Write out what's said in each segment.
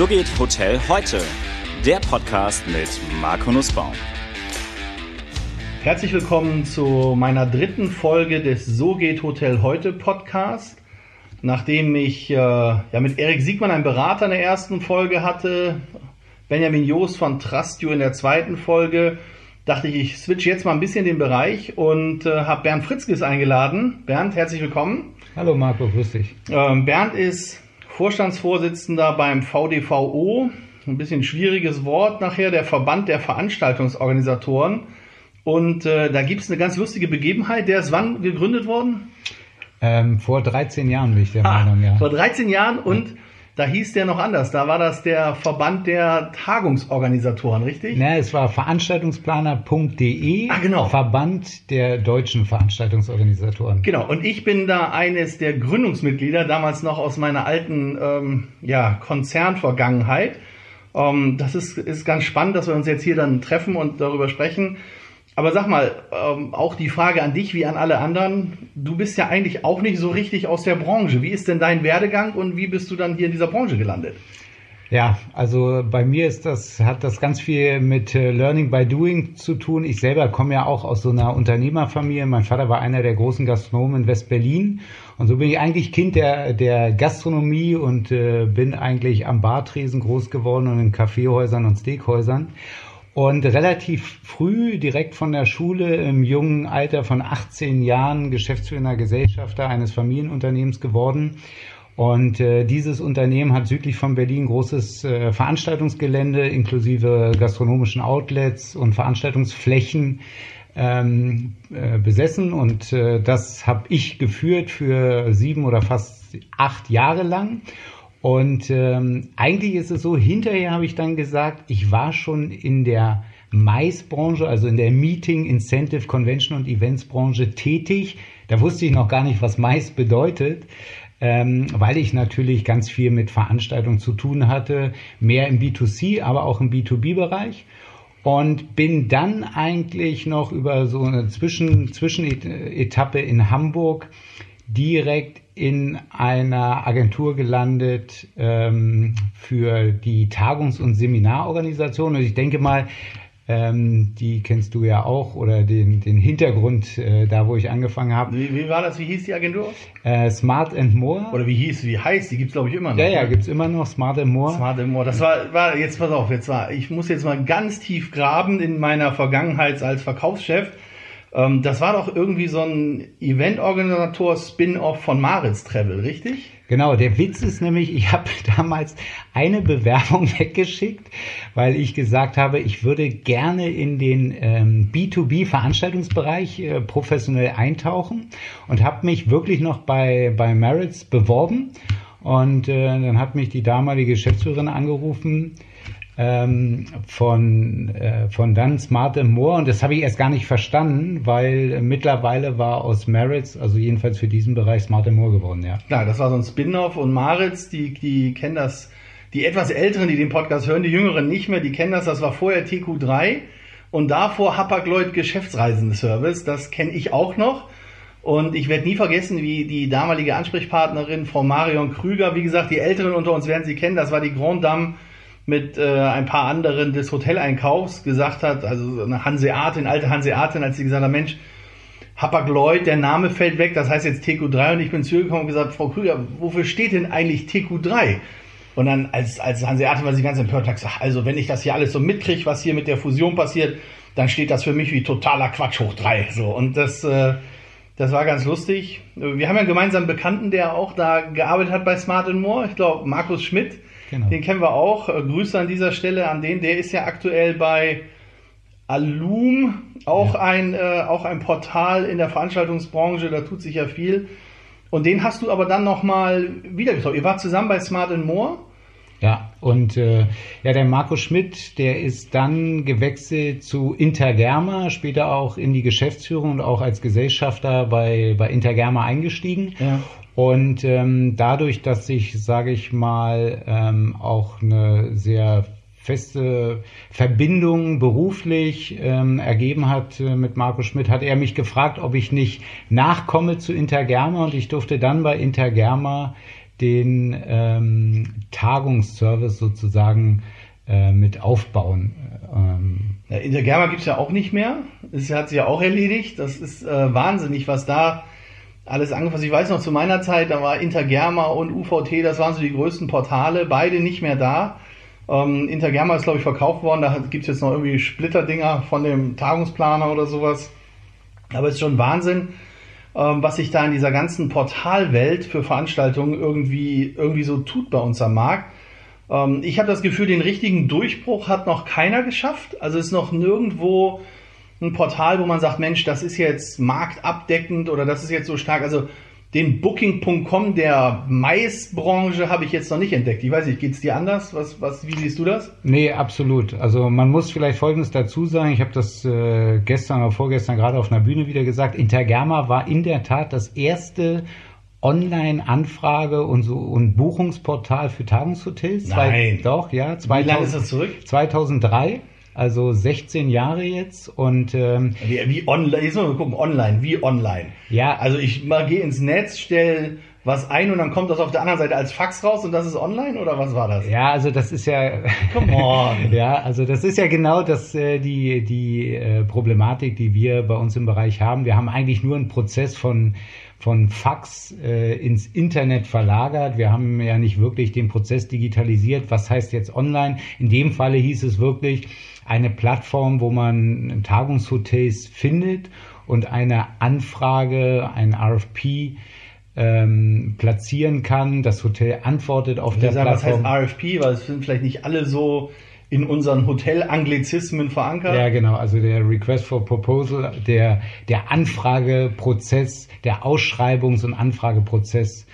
So geht Hotel heute. Der Podcast mit Marco Nussbaum. Herzlich willkommen zu meiner dritten Folge des So geht Hotel heute Podcast. Nachdem ich äh, ja mit Erik Siegmann einen Berater in der ersten Folge hatte, Benjamin Joos von Trustio in der zweiten Folge, dachte ich, ich switch jetzt mal ein bisschen den Bereich und äh, habe Bernd Fritzkes eingeladen. Bernd, herzlich willkommen. Hallo Marco, grüß dich. Ähm, Bernd ist Vorstandsvorsitzender beim VDVO, ein bisschen schwieriges Wort nachher, der Verband der Veranstaltungsorganisatoren. Und äh, da gibt es eine ganz lustige Begebenheit. Der ist wann gegründet worden? Ähm, vor 13 Jahren bin ich der ah, Meinung, ja. Vor 13 Jahren und da hieß der noch anders. Da war das der Verband der Tagungsorganisatoren, richtig? Ne, es war veranstaltungsplaner.de. Ah, genau. Verband der deutschen Veranstaltungsorganisatoren. Genau. Und ich bin da eines der Gründungsmitglieder, damals noch aus meiner alten ähm, ja, Konzernvergangenheit. Ähm, das ist, ist ganz spannend, dass wir uns jetzt hier dann treffen und darüber sprechen. Aber sag mal, ähm, auch die Frage an dich wie an alle anderen. Du bist ja eigentlich auch nicht so richtig aus der Branche. Wie ist denn dein Werdegang und wie bist du dann hier in dieser Branche gelandet? Ja, also bei mir ist das, hat das ganz viel mit äh, Learning by Doing zu tun. Ich selber komme ja auch aus so einer Unternehmerfamilie. Mein Vater war einer der großen Gastronomen in West-Berlin. Und so bin ich eigentlich Kind der, der Gastronomie und äh, bin eigentlich am Bartresen groß geworden und in Kaffeehäusern und Steakhäusern. Und relativ früh, direkt von der Schule, im jungen Alter von 18 Jahren, geschäftsführender Gesellschafter eines Familienunternehmens geworden. Und äh, dieses Unternehmen hat südlich von Berlin großes äh, Veranstaltungsgelände inklusive gastronomischen Outlets und Veranstaltungsflächen ähm, äh, besessen. Und äh, das habe ich geführt für sieben oder fast acht Jahre lang. Und ähm, eigentlich ist es so, hinterher habe ich dann gesagt, ich war schon in der Mais-Branche, also in der Meeting, Incentive, Convention und Events-Branche tätig. Da wusste ich noch gar nicht, was Mais bedeutet, ähm, weil ich natürlich ganz viel mit Veranstaltungen zu tun hatte, mehr im B2C, aber auch im B2B-Bereich. Und bin dann eigentlich noch über so eine Zwischen Zwischenetappe in Hamburg direkt in einer Agentur gelandet ähm, für die Tagungs- und Seminarorganisation. Und ich denke mal, ähm, die kennst du ja auch oder den, den Hintergrund äh, da, wo ich angefangen habe. Wie, wie, war das? Wie hieß die Agentur? Äh, Smart and More. Oder wie hieß, wie heißt? Die gibt's glaube ich immer noch. Ja, ja, gibt's immer noch. Smart and More. Smart and More. Das war, war jetzt pass auf, jetzt war, ich muss jetzt mal ganz tief graben in meiner Vergangenheit als Verkaufschef. Ähm, das war doch irgendwie so ein Eventorganisator-Spin-off von Maritz Travel, richtig? Genau, der Witz ist nämlich, ich habe damals eine Bewerbung weggeschickt, weil ich gesagt habe, ich würde gerne in den ähm, B2B-Veranstaltungsbereich äh, professionell eintauchen und habe mich wirklich noch bei, bei Maritz beworben. Und äh, dann hat mich die damalige Geschäftsführerin angerufen, ähm, von, äh, von dann Smart More. Und das habe ich erst gar nicht verstanden, weil mittlerweile war aus Maritz, also jedenfalls für diesen Bereich Smart More geworden, ja. Klar, das war so ein Spin-off. Und Maritz, die, die kennen das, die etwas Älteren, die den Podcast hören, die Jüngeren nicht mehr, die kennen das, das war vorher TQ3 und davor Hapag-Lloyd Geschäftsreisenservice, das kenne ich auch noch. Und ich werde nie vergessen, wie die damalige Ansprechpartnerin, Frau Marion Krüger, wie gesagt, die Älteren unter uns werden sie kennen, das war die Grand Dame mit äh, ein paar anderen des Hoteleinkaufs gesagt hat, also eine Hanseatin, alte Hanseatin, als sie gesagt hat, Mensch, Hapag-Lloyd, der Name fällt weg, das heißt jetzt TQ3 und ich bin zu ihr gekommen und gesagt, Frau Krüger, wofür steht denn eigentlich TQ3? Und dann als, als Hanseatin war sie ganz empört, hat gesagt, also wenn ich das hier alles so mitkriege, was hier mit der Fusion passiert, dann steht das für mich wie totaler Quatsch hoch drei. So, und das, äh, das war ganz lustig. Wir haben ja einen gemeinsamen Bekannten, der auch da gearbeitet hat bei Smart More. Ich glaube, Markus Schmidt. Genau. Den kennen wir auch. Äh, Grüße an dieser Stelle an den. Der ist ja aktuell bei Alum, auch, ja. ein, äh, auch ein Portal in der Veranstaltungsbranche. Da tut sich ja viel. Und den hast du aber dann nochmal wieder getroffen. Ihr wart zusammen bei Smart More. Ja, und äh, ja, der Marco Schmidt, der ist dann gewechselt zu Intergerma, später auch in die Geschäftsführung und auch als Gesellschafter bei, bei Intergerma eingestiegen. Ja. Und ähm, dadurch, dass sich, sage ich mal, ähm, auch eine sehr feste Verbindung beruflich ähm, ergeben hat äh, mit Marco Schmidt, hat er mich gefragt, ob ich nicht nachkomme zu Intergerma und ich durfte dann bei Intergerma den ähm, Tagungsservice sozusagen äh, mit aufbauen. Ähm, Intergerma gibt es ja auch nicht mehr. Das hat sich ja auch erledigt. Das ist äh, wahnsinnig, was da alles angefasst. Ich weiß noch, zu meiner Zeit, da war Intergerma und UVT, das waren so die größten Portale, beide nicht mehr da. Ähm, Intergerma ist, glaube ich, verkauft worden. Da gibt es jetzt noch irgendwie Splitterdinger von dem Tagungsplaner oder sowas. Aber es ist schon Wahnsinn, ähm, was sich da in dieser ganzen Portalwelt für Veranstaltungen irgendwie, irgendwie so tut bei uns am Markt. Ähm, ich habe das Gefühl, den richtigen Durchbruch hat noch keiner geschafft. Also ist noch nirgendwo ein Portal, wo man sagt, Mensch, das ist jetzt marktabdeckend oder das ist jetzt so stark. Also den Booking.com der Maisbranche habe ich jetzt noch nicht entdeckt. Ich weiß nicht, geht es dir anders? Was, was, wie siehst du das? Nee, absolut. Also man muss vielleicht Folgendes dazu sagen. Ich habe das äh, gestern oder vorgestern gerade auf einer Bühne wieder gesagt. Intergerma war in der Tat das erste Online-Anfrage und so und Buchungsportal für Tagungshotels. Nein. Zwei, doch, ja. 2000, Wie lange ist das zurück? 2003 also 16 Jahre jetzt und ähm, wie, wie online, jetzt mal gucken, online, wie online. Ja. Also ich mal gehe ins Netz, stelle was ein und dann kommt das auf der anderen Seite als Fax raus und das ist online oder was war das? Ja, also das ist ja Come on. ja, also das ist ja genau das äh, die die äh, Problematik, die wir bei uns im Bereich haben. Wir haben eigentlich nur einen Prozess von von Fax äh, ins Internet verlagert. Wir haben ja nicht wirklich den Prozess digitalisiert. Was heißt jetzt online? In dem Falle hieß es wirklich eine Plattform, wo man Tagungshotels findet und eine Anfrage, ein RFP ähm, platzieren kann. Das Hotel antwortet auf der sagen, Plattform. Was heißt RFP? Weil es sind vielleicht nicht alle so in unseren Hotel-Anglizismen verankert. Ja, genau. Also der Request for Proposal, der, der Anfrageprozess, der Ausschreibungs- und Anfrageprozess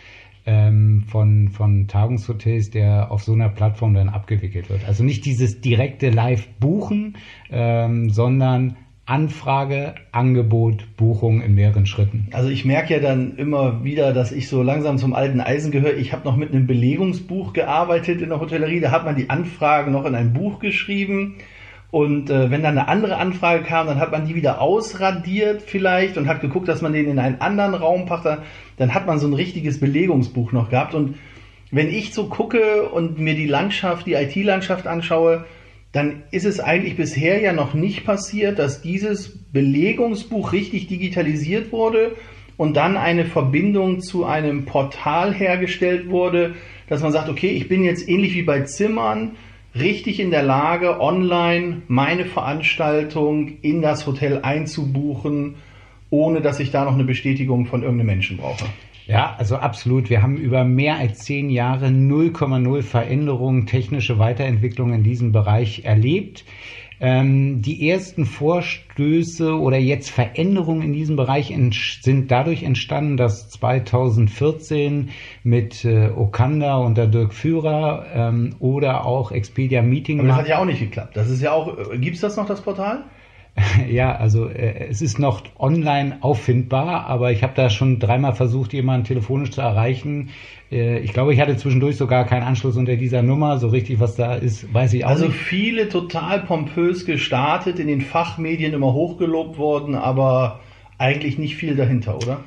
ähm, von, von Tagungshotels, der auf so einer Plattform dann abgewickelt wird. Also nicht dieses direkte Live-Buchen, ähm, sondern Anfrage, Angebot, Buchung in mehreren Schritten. Also ich merke ja dann immer wieder, dass ich so langsam zum alten Eisen gehöre. Ich habe noch mit einem Belegungsbuch gearbeitet in der Hotellerie. Da hat man die Anfragen noch in ein Buch geschrieben und äh, wenn dann eine andere Anfrage kam, dann hat man die wieder ausradiert vielleicht und hat geguckt, dass man den in einen anderen Raum packt. Dann hat man so ein richtiges Belegungsbuch noch gehabt. Und wenn ich so gucke und mir die Landschaft, die IT-Landschaft anschaue, dann ist es eigentlich bisher ja noch nicht passiert, dass dieses Belegungsbuch richtig digitalisiert wurde und dann eine Verbindung zu einem Portal hergestellt wurde, dass man sagt, okay, ich bin jetzt ähnlich wie bei Zimmern, richtig in der Lage, online meine Veranstaltung in das Hotel einzubuchen, ohne dass ich da noch eine Bestätigung von irgendeinem Menschen brauche. Ja, also absolut. Wir haben über mehr als zehn Jahre 0,0 Veränderungen, technische Weiterentwicklung in diesem Bereich erlebt. Ähm, die ersten Vorstöße oder jetzt Veränderungen in diesem Bereich sind dadurch entstanden, dass 2014 mit äh, Okanda unter Dirk Führer ähm, oder auch Expedia Meeting. Aber das hat ja auch nicht geklappt. Das ist ja auch. Äh, Gibt es das noch das Portal? Ja, also äh, es ist noch online auffindbar, aber ich habe da schon dreimal versucht, jemanden telefonisch zu erreichen. Äh, ich glaube, ich hatte zwischendurch sogar keinen Anschluss unter dieser Nummer. So richtig, was da ist, weiß ich auch also nicht. Also viele total pompös gestartet, in den Fachmedien immer hochgelobt worden, aber eigentlich nicht viel dahinter, oder?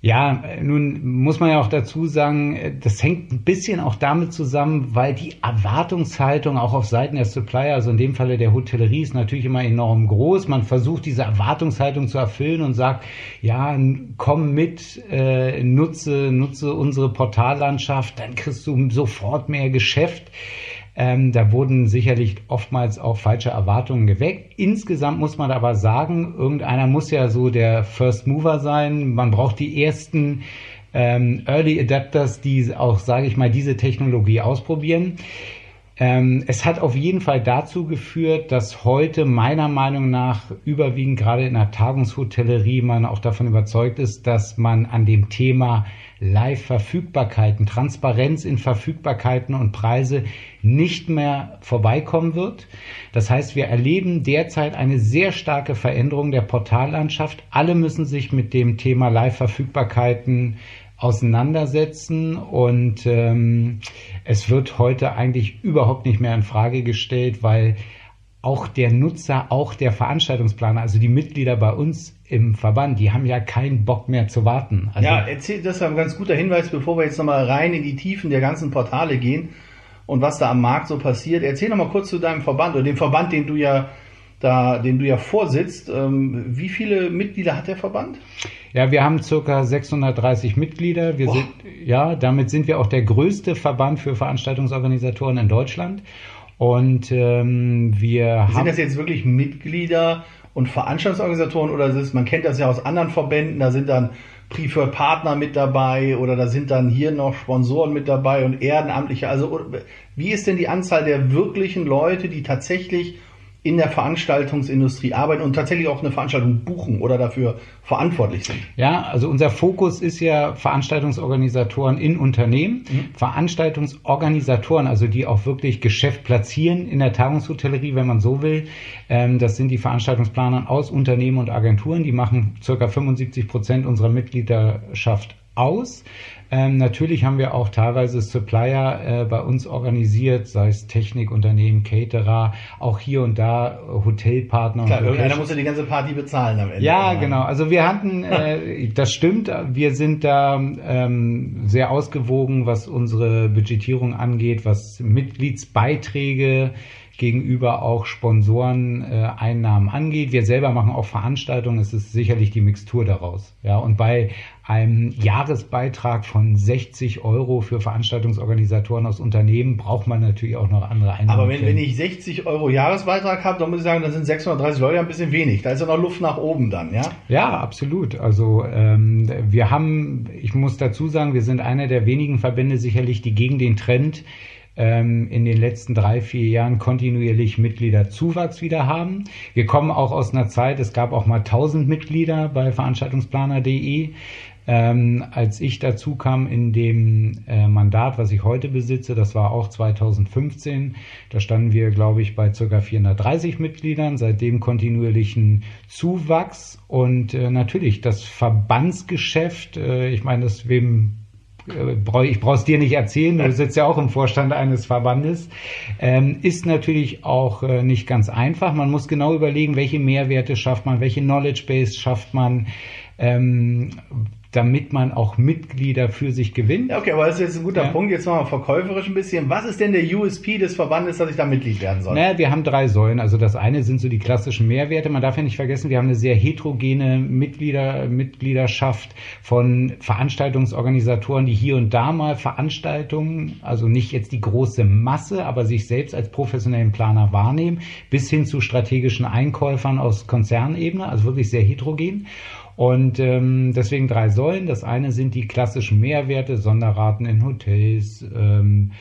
Ja, nun muss man ja auch dazu sagen, das hängt ein bisschen auch damit zusammen, weil die Erwartungshaltung auch auf Seiten der Supplier, also in dem Falle der Hotellerie, ist natürlich immer enorm groß. Man versucht diese Erwartungshaltung zu erfüllen und sagt, ja, komm mit, äh, nutze, nutze unsere Portallandschaft, dann kriegst du sofort mehr Geschäft. Ähm, da wurden sicherlich oftmals auch falsche Erwartungen geweckt. Insgesamt muss man aber sagen, irgendeiner muss ja so der First Mover sein. Man braucht die ersten ähm, Early Adapters, die auch, sage ich mal, diese Technologie ausprobieren. Ähm, es hat auf jeden Fall dazu geführt, dass heute meiner Meinung nach überwiegend gerade in der Tagungshotellerie man auch davon überzeugt ist, dass man an dem Thema Live-Verfügbarkeiten, Transparenz in Verfügbarkeiten und Preise nicht mehr vorbeikommen wird. Das heißt, wir erleben derzeit eine sehr starke Veränderung der Portallandschaft. Alle müssen sich mit dem Thema Live-Verfügbarkeiten auseinandersetzen und ähm, es wird heute eigentlich überhaupt nicht mehr in Frage gestellt, weil auch der Nutzer, auch der Veranstaltungsplaner, also die Mitglieder bei uns im Verband, die haben ja keinen Bock mehr zu warten. Also ja, erzähl, das ist ein ganz guter Hinweis, bevor wir jetzt nochmal rein in die Tiefen der ganzen Portale gehen und was da am Markt so passiert. Erzähl nochmal kurz zu deinem Verband oder dem Verband, den du ja da, den du ja vorsitzt. Ähm, wie viele Mitglieder hat der Verband? Ja, wir haben circa 630 Mitglieder. Wir sind, ja, damit sind wir auch der größte Verband für Veranstaltungsorganisatoren in Deutschland. Und ähm, wir Sind haben. das jetzt wirklich Mitglieder und Veranstaltungsorganisatoren oder ist man kennt das ja aus anderen Verbänden, da sind dann Preferred Partner mit dabei oder da sind dann hier noch Sponsoren mit dabei und Ehrenamtliche. Also wie ist denn die Anzahl der wirklichen Leute, die tatsächlich in der Veranstaltungsindustrie arbeiten und tatsächlich auch eine Veranstaltung buchen oder dafür verantwortlich sind. Ja, also unser Fokus ist ja Veranstaltungsorganisatoren in Unternehmen, mhm. Veranstaltungsorganisatoren, also die auch wirklich Geschäft platzieren in der Tagungshotellerie, wenn man so will. Ähm, das sind die Veranstaltungsplaner aus Unternehmen und Agenturen, die machen circa 75 Prozent unserer Mitgliedschaft aus. Ähm, natürlich haben wir auch teilweise Supplier äh, bei uns organisiert, sei es Technikunternehmen, Caterer, auch hier und da Hotelpartner. Klar, irgendeiner muss ja die ganze Party bezahlen am Ende. Ja, genau. Also wir hatten, äh, das stimmt, wir sind da ähm, sehr ausgewogen, was unsere Budgetierung angeht, was Mitgliedsbeiträge gegenüber auch Sponsoreneinnahmen äh, angeht. Wir selber machen auch Veranstaltungen. Es ist sicherlich die Mixtur daraus. Ja, und bei einem Jahresbeitrag von 60 Euro für Veranstaltungsorganisatoren aus Unternehmen braucht man natürlich auch noch andere Einnahmen. Aber wenn, wenn ich 60 Euro Jahresbeitrag habe, dann muss ich sagen, dann sind 630 Leute ein bisschen wenig. Da ist ja noch Luft nach oben dann, ja? Ja, absolut. Also ähm, wir haben, ich muss dazu sagen, wir sind einer der wenigen Verbände sicherlich, die gegen den Trend ähm, in den letzten drei, vier Jahren kontinuierlich Mitgliederzuwachs wieder haben. Wir kommen auch aus einer Zeit, es gab auch mal 1000 Mitglieder bei veranstaltungsplaner.de. Ähm, als ich dazu kam in dem äh, Mandat, was ich heute besitze, das war auch 2015, da standen wir, glaube ich, bei ca. 430 Mitgliedern, seitdem kontinuierlichen Zuwachs und äh, natürlich das Verbandsgeschäft, äh, ich meine, das wem ich brauche es dir nicht erzählen, du sitzt ja auch im Vorstand eines Verbandes, ähm, ist natürlich auch äh, nicht ganz einfach. Man muss genau überlegen, welche Mehrwerte schafft man, welche Knowledge Base schafft man, ähm, damit man auch Mitglieder für sich gewinnt. Okay, aber das ist jetzt ein guter ja. Punkt. Jetzt machen wir verkäuferisch ein bisschen. Was ist denn der USP des Verbandes, dass ich da Mitglied werden soll? Naja, wir haben drei Säulen. Also das eine sind so die klassischen Mehrwerte. Man darf ja nicht vergessen, wir haben eine sehr heterogene Mitglieder, Mitgliedschaft von Veranstaltungsorganisatoren, die hier und da mal Veranstaltungen, also nicht jetzt die große Masse, aber sich selbst als professionellen Planer wahrnehmen, bis hin zu strategischen Einkäufern aus Konzernebene, also wirklich sehr heterogen. Und ähm, deswegen drei Säulen. Das eine sind die klassischen Mehrwerte, Sonderraten in Hotels, ähm,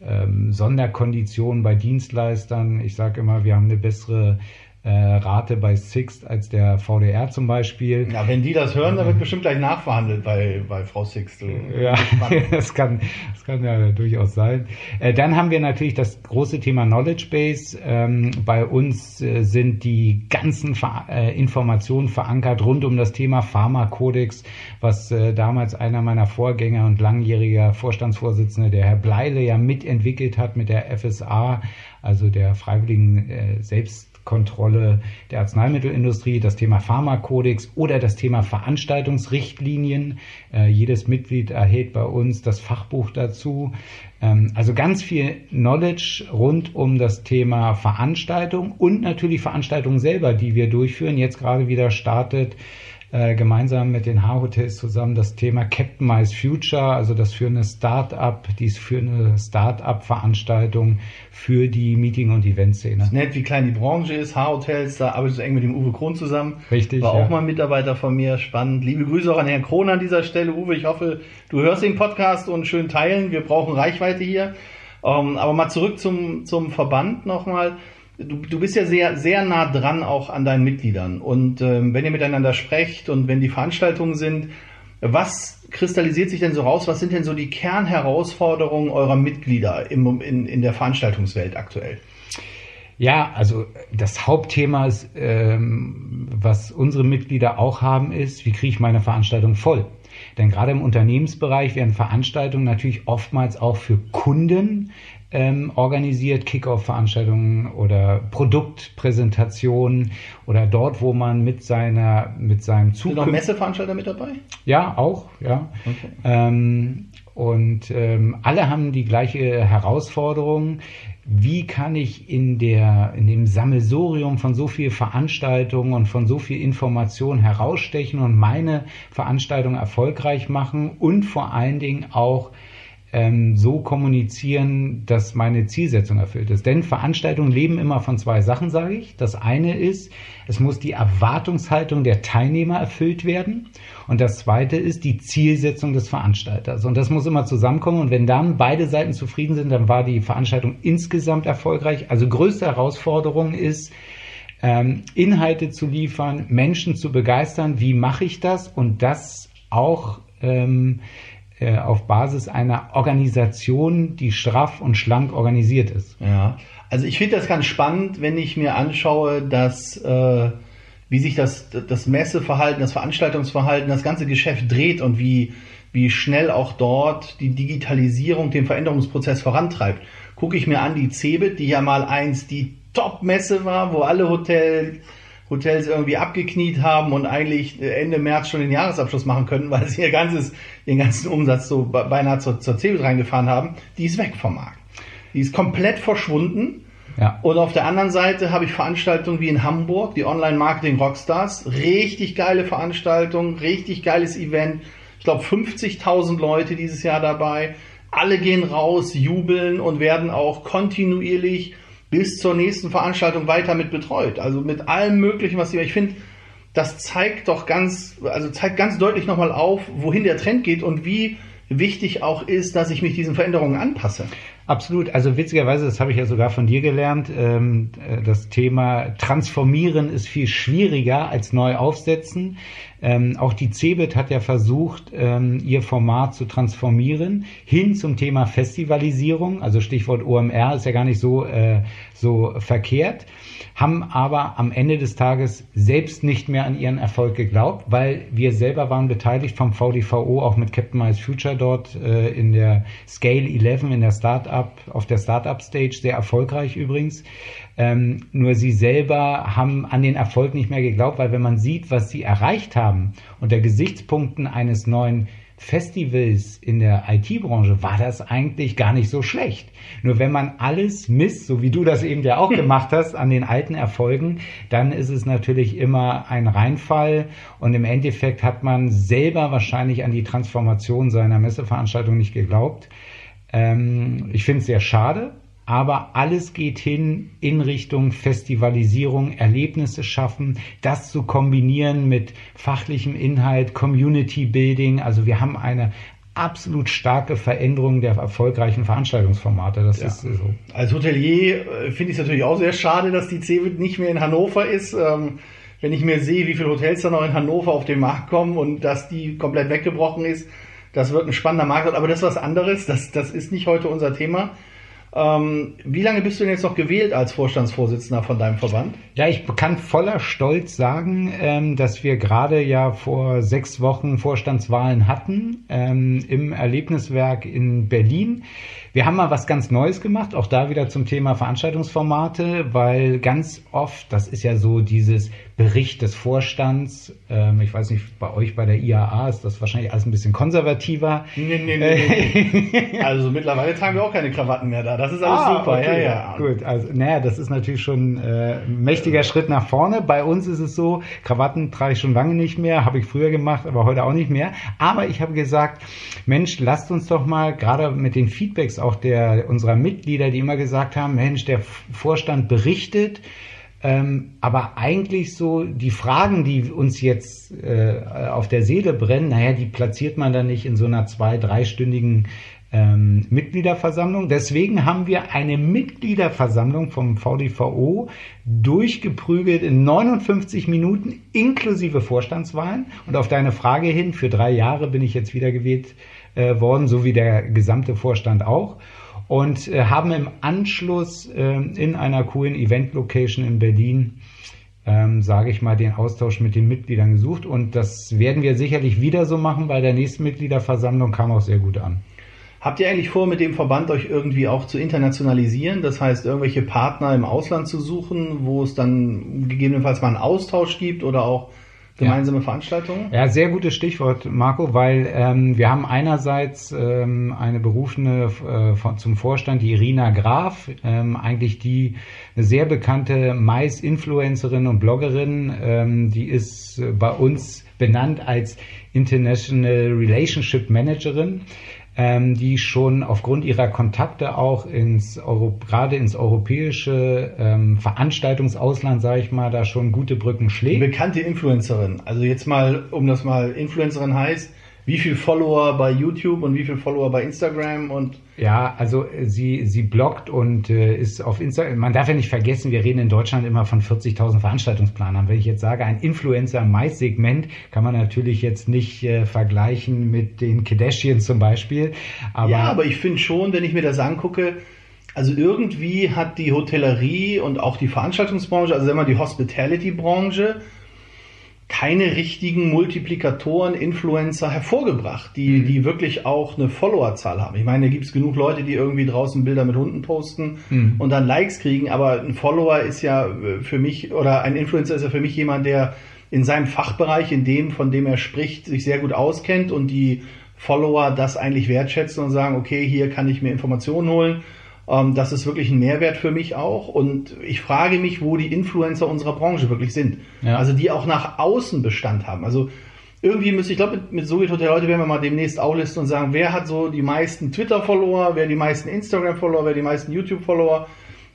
ähm, Sonderkonditionen bei Dienstleistern. Ich sage immer, wir haben eine bessere äh, Rate bei Sixt als der VDR zum Beispiel. Ja, wenn die das hören, dann wird bestimmt gleich nachverhandelt bei, bei Frau Sixt. Ja, das kann, das kann ja durchaus sein. Äh, dann haben wir natürlich das große Thema Knowledge Base. Ähm, bei uns äh, sind die ganzen Ver äh, Informationen verankert rund um das Thema Pharmakodex, was äh, damals einer meiner Vorgänger und langjähriger Vorstandsvorsitzende, der Herr Bleile, ja mitentwickelt hat mit der FSA, also der Freiwilligen äh, Selbst Kontrolle der Arzneimittelindustrie, das Thema Pharmakodex oder das Thema Veranstaltungsrichtlinien. Äh, jedes Mitglied erhält bei uns das Fachbuch dazu. Ähm, also ganz viel Knowledge rund um das Thema Veranstaltung und natürlich Veranstaltungen selber, die wir durchführen. Jetzt gerade wieder startet äh, gemeinsam mit den H-Hotels zusammen das Thema Captain Mice Future, also das für eine Start-up, dies für eine Start-up-Veranstaltung für die Meeting- und Eventszene. Nett, wie klein die Branche ist, H-Hotels, da arbeitest du eng mit dem Uwe Kron zusammen. Richtig. War ja. auch mal ein Mitarbeiter von mir, spannend. Liebe Grüße auch an Herrn Kron an dieser Stelle. Uwe, ich hoffe, du hörst den Podcast und schön teilen. Wir brauchen Reichweite hier. Ähm, aber mal zurück zum, zum Verband nochmal du, du bist ja sehr, sehr nah dran auch an deinen Mitgliedern. Und ähm, wenn ihr miteinander sprecht und wenn die Veranstaltungen sind, was kristallisiert sich denn so raus? Was sind denn so die Kernherausforderungen eurer Mitglieder im, in, in der Veranstaltungswelt aktuell? Ja, also das Hauptthema ist, ähm, was unsere Mitglieder auch haben, ist, wie kriege ich meine Veranstaltung voll? Denn gerade im Unternehmensbereich werden Veranstaltungen natürlich oftmals auch für Kunden ähm, organisiert, Kickoff-Veranstaltungen oder Produktpräsentationen oder dort, wo man mit seiner mit seinem Zug. Sind noch Messeveranstalter mit dabei? Ja, auch, ja. Okay. Ähm, und ähm, alle haben die gleiche Herausforderung. Wie kann ich in der, in dem Sammelsurium von so viel Veranstaltungen und von so viel Information herausstechen und meine Veranstaltung erfolgreich machen und vor allen Dingen auch ähm, so kommunizieren, dass meine Zielsetzung erfüllt ist. Denn Veranstaltungen leben immer von zwei Sachen, sage ich. Das eine ist, es muss die Erwartungshaltung der Teilnehmer erfüllt werden. Und das zweite ist die Zielsetzung des Veranstalters. Und das muss immer zusammenkommen. Und wenn dann beide Seiten zufrieden sind, dann war die Veranstaltung insgesamt erfolgreich. Also größte Herausforderung ist, ähm, Inhalte zu liefern, Menschen zu begeistern. Wie mache ich das? Und das auch ähm, äh, auf Basis einer Organisation, die straff und schlank organisiert ist. Ja, also ich finde das ganz spannend, wenn ich mir anschaue, dass äh, wie sich das, das Messeverhalten, das Veranstaltungsverhalten, das ganze Geschäft dreht und wie, wie schnell auch dort die Digitalisierung den Veränderungsprozess vorantreibt. Gucke ich mir an die Cebit, die ja mal eins die Top-Messe war, wo alle Hotels Hotels irgendwie abgekniet haben und eigentlich Ende März schon den Jahresabschluss machen könnten, weil sie ihr ganzes, ihren ganzen Umsatz so beinahe zur, zur Cebit reingefahren haben, die ist weg vom Markt. Die ist komplett verschwunden. Ja. Und auf der anderen Seite habe ich Veranstaltungen wie in Hamburg, die Online Marketing Rockstars. Richtig geile Veranstaltung, richtig geiles Event. Ich glaube 50.000 Leute dieses Jahr dabei. Alle gehen raus, jubeln und werden auch kontinuierlich bis zur nächsten Veranstaltung weiter mit betreut. Also mit allem Möglichen, was sie, ich finde, das zeigt doch ganz, also zeigt ganz deutlich nochmal auf, wohin der Trend geht und wie wichtig auch ist, dass ich mich diesen Veränderungen anpasse. Absolut. Also witzigerweise, das habe ich ja sogar von dir gelernt, ähm, äh, das Thema Transformieren ist viel schwieriger als neu aufsetzen. Ähm, auch die CeBIT hat ja versucht, ähm, ihr Format zu transformieren hin zum Thema Festivalisierung. Also Stichwort OMR ist ja gar nicht so, äh, so verkehrt haben aber am Ende des Tages selbst nicht mehr an ihren Erfolg geglaubt, weil wir selber waren beteiligt vom VDVO, auch mit Captain Miles Future dort äh, in der Scale 11, in der Startup, auf der Startup Stage, sehr erfolgreich übrigens. Ähm, nur sie selber haben an den Erfolg nicht mehr geglaubt, weil wenn man sieht, was sie erreicht haben unter Gesichtspunkten eines neuen Festivals in der IT-Branche war das eigentlich gar nicht so schlecht. Nur wenn man alles misst, so wie du das eben ja auch gemacht hast, an den alten Erfolgen, dann ist es natürlich immer ein Reinfall und im Endeffekt hat man selber wahrscheinlich an die Transformation seiner Messeveranstaltung nicht geglaubt. Ähm, ich finde es sehr schade, aber alles geht hin in Richtung Festivalisierung, Erlebnisse schaffen, das zu kombinieren mit fachlichem Inhalt, Community Building. Also wir haben eine absolut starke Veränderung der erfolgreichen Veranstaltungsformate. Das ja. ist so. Als Hotelier äh, finde ich es natürlich auch sehr schade, dass die CeBIT nicht mehr in Hannover ist. Ähm, wenn ich mir sehe, wie viele Hotels da noch in Hannover auf den Markt kommen und dass die komplett weggebrochen ist, das wird ein spannender Markt. Aber das ist was anderes. Das, das ist nicht heute unser Thema. Ähm, wie lange bist du denn jetzt noch gewählt als Vorstandsvorsitzender von deinem Verband? Ja, ich kann voller Stolz sagen, ähm, dass wir gerade ja vor sechs Wochen Vorstandswahlen hatten ähm, im Erlebniswerk in Berlin. Wir haben mal was ganz Neues gemacht, auch da wieder zum Thema Veranstaltungsformate, weil ganz oft, das ist ja so dieses Bericht des Vorstands, ähm, ich weiß nicht, bei euch bei der IAA ist das wahrscheinlich alles ein bisschen konservativer. Nee, nee, nee, nee. also mittlerweile tragen wir auch keine Krawatten mehr da, das ist alles ah, super, okay, ja, ja. Gut, also naja, das ist natürlich schon äh, ein mächtiger Schritt nach vorne. Bei uns ist es so, Krawatten trage ich schon lange nicht mehr, habe ich früher gemacht, aber heute auch nicht mehr. Aber ich habe gesagt, Mensch, lasst uns doch mal gerade mit den Feedbacks auch der unserer Mitglieder, die immer gesagt haben, Mensch, der Vorstand berichtet, ähm, aber eigentlich so die Fragen, die uns jetzt äh, auf der Seele brennen, naja, die platziert man dann nicht in so einer zwei-, dreistündigen ähm, Mitgliederversammlung. Deswegen haben wir eine Mitgliederversammlung vom VDVO durchgeprügelt in 59 Minuten inklusive Vorstandswahlen. Und auf deine Frage hin, für drei Jahre bin ich jetzt wieder gewählt äh, worden, so wie der gesamte Vorstand auch. Und äh, haben im Anschluss äh, in einer coolen Event-Location in Berlin ähm, sage ich mal, den Austausch mit den Mitgliedern gesucht. Und das werden wir sicherlich wieder so machen. Bei der nächsten Mitgliederversammlung kam auch sehr gut an. Habt ihr eigentlich vor, mit dem Verband euch irgendwie auch zu internationalisieren? Das heißt, irgendwelche Partner im Ausland zu suchen, wo es dann gegebenenfalls mal einen Austausch gibt oder auch gemeinsame ja. Veranstaltungen? Ja, sehr gutes Stichwort, Marco, weil ähm, wir haben einerseits ähm, eine berufene äh, von, zum Vorstand, die Irina Graf, ähm, eigentlich die eine sehr bekannte Mais-Influencerin und Bloggerin, ähm, die ist äh, bei uns benannt als International Relationship Managerin ähm, die schon aufgrund ihrer Kontakte auch ins Euro, gerade ins europäische ähm, Veranstaltungsausland, sage ich mal, da schon gute Brücken schlägt. Bekannte Influencerin. Also jetzt mal, um das mal Influencerin heißt, wie viel Follower bei YouTube und wie viel Follower bei Instagram und ja, also äh, sie sie bloggt und äh, ist auf Instagram. Man darf ja nicht vergessen, wir reden in Deutschland immer von 40.000 Veranstaltungsplanern. Wenn ich jetzt sage, ein Influencer im Mais-Segment, kann man natürlich jetzt nicht äh, vergleichen mit den Kardashians zum Beispiel. Aber ja, aber ich finde schon, wenn ich mir das angucke, also irgendwie hat die Hotellerie und auch die Veranstaltungsbranche, also immer die Hospitality-Branche, keine richtigen Multiplikatoren, Influencer hervorgebracht, die, mhm. die wirklich auch eine Followerzahl haben. Ich meine, da gibt es genug Leute, die irgendwie draußen Bilder mit Hunden posten mhm. und dann Likes kriegen, aber ein Follower ist ja äh, für mich, oder ein Influencer ist ja für mich jemand, der in seinem Fachbereich, in dem, von dem er spricht, sich sehr gut auskennt und die Follower das eigentlich wertschätzen und sagen, okay, hier kann ich mir Informationen holen ähm, das ist wirklich ein Mehrwert für mich auch. Und ich frage mich, wo die Influencer unserer Branche wirklich sind. Ja. Also die auch nach außen Bestand haben. Also irgendwie müsste ich glaube, mit, mit So geht Hotel heute werden wir mal demnächst auflisten und sagen, wer hat so die meisten Twitter-Follower, wer die meisten Instagram-Follower, wer die meisten YouTube-Follower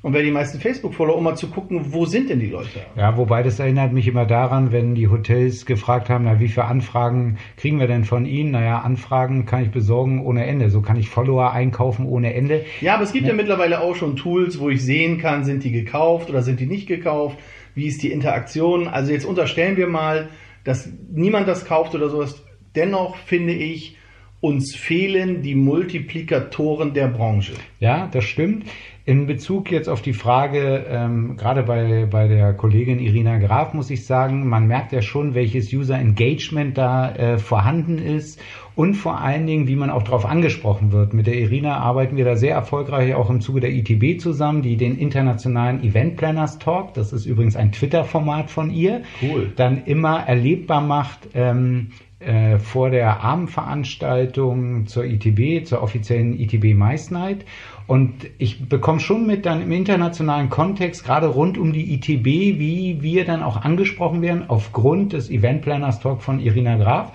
und wer die meisten Facebook-Follower, um mal zu gucken, wo sind denn die Leute? Ja, wobei das erinnert mich immer daran, wenn die Hotels gefragt haben, na, wie viele Anfragen kriegen wir denn von Ihnen? Naja, Anfragen kann ich besorgen ohne Ende. So kann ich Follower einkaufen ohne Ende. Ja, aber es gibt ja, ja mittlerweile auch schon Tools, wo ich sehen kann, sind die gekauft oder sind die nicht gekauft? Wie ist die Interaktion? Also jetzt unterstellen wir mal, dass niemand das kauft oder sowas. Dennoch finde ich, uns fehlen die Multiplikatoren der Branche. Ja, das stimmt. In Bezug jetzt auf die Frage, ähm, gerade bei, bei der Kollegin Irina Graf muss ich sagen, man merkt ja schon, welches User Engagement da äh, vorhanden ist und vor allen Dingen, wie man auch darauf angesprochen wird. Mit der Irina arbeiten wir da sehr erfolgreich auch im Zuge der ITB zusammen, die den internationalen Event Planners Talk, das ist übrigens ein Twitter-Format von ihr, cool. dann immer erlebbar macht. Ähm, äh, vor der Abendveranstaltung zur ITB, zur offiziellen ITB Mais Night. Und ich bekomme schon mit dann im internationalen Kontext, gerade rund um die ITB, wie wir dann auch angesprochen werden, aufgrund des Event Planners Talk von Irina Graf.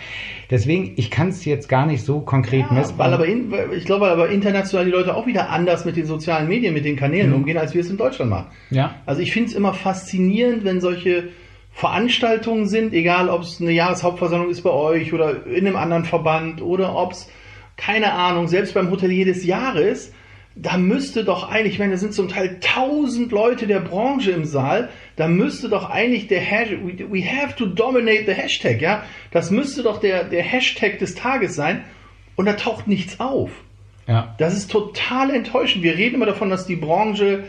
Deswegen, ich kann es jetzt gar nicht so konkret ja, messen. Weil aber in, ich glaube, aber international die Leute auch wieder anders mit den sozialen Medien, mit den Kanälen mhm. umgehen, als wir es in Deutschland machen. Ja. Also ich finde es immer faszinierend, wenn solche Veranstaltungen sind, egal ob es eine Jahreshauptversammlung ist bei euch oder in einem anderen Verband oder ob es, keine Ahnung, selbst beim Hotelier des Jahres, da müsste doch eigentlich, ich meine, da sind zum Teil tausend Leute der Branche im Saal, da müsste doch eigentlich der Hashtag, we have to dominate the Hashtag, ja, das müsste doch der, der Hashtag des Tages sein und da taucht nichts auf. Ja. Das ist total enttäuschend. Wir reden immer davon, dass die Branche